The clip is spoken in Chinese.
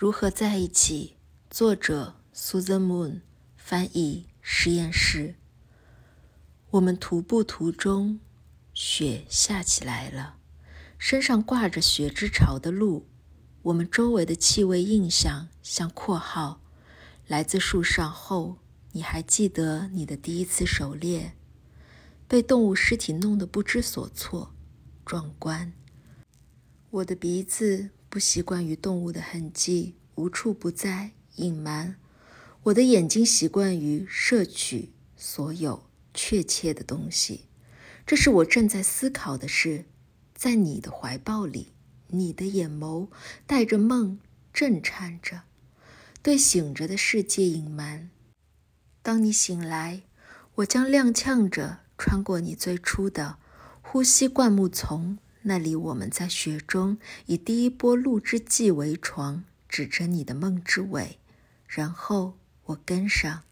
如何在一起？作者：Susan Moon，翻译：实验室。我们徒步途中，雪下起来了，身上挂着雪之潮的鹿。我们周围的气味印象像括号，来自树上后。你还记得你的第一次狩猎？被动物尸体弄得不知所措，壮观。我的鼻子不习惯于动物的痕迹，无处不在，隐瞒。我的眼睛习惯于摄取所有确切的东西。这是我正在思考的事。在你的怀抱里，你的眼眸带着梦，震颤着，对醒着的世界隐瞒。当你醒来，我将踉跄着穿过你最初的呼吸灌木丛，那里我们在雪中以第一波露之际为床，指着你的梦之尾，然后我跟上。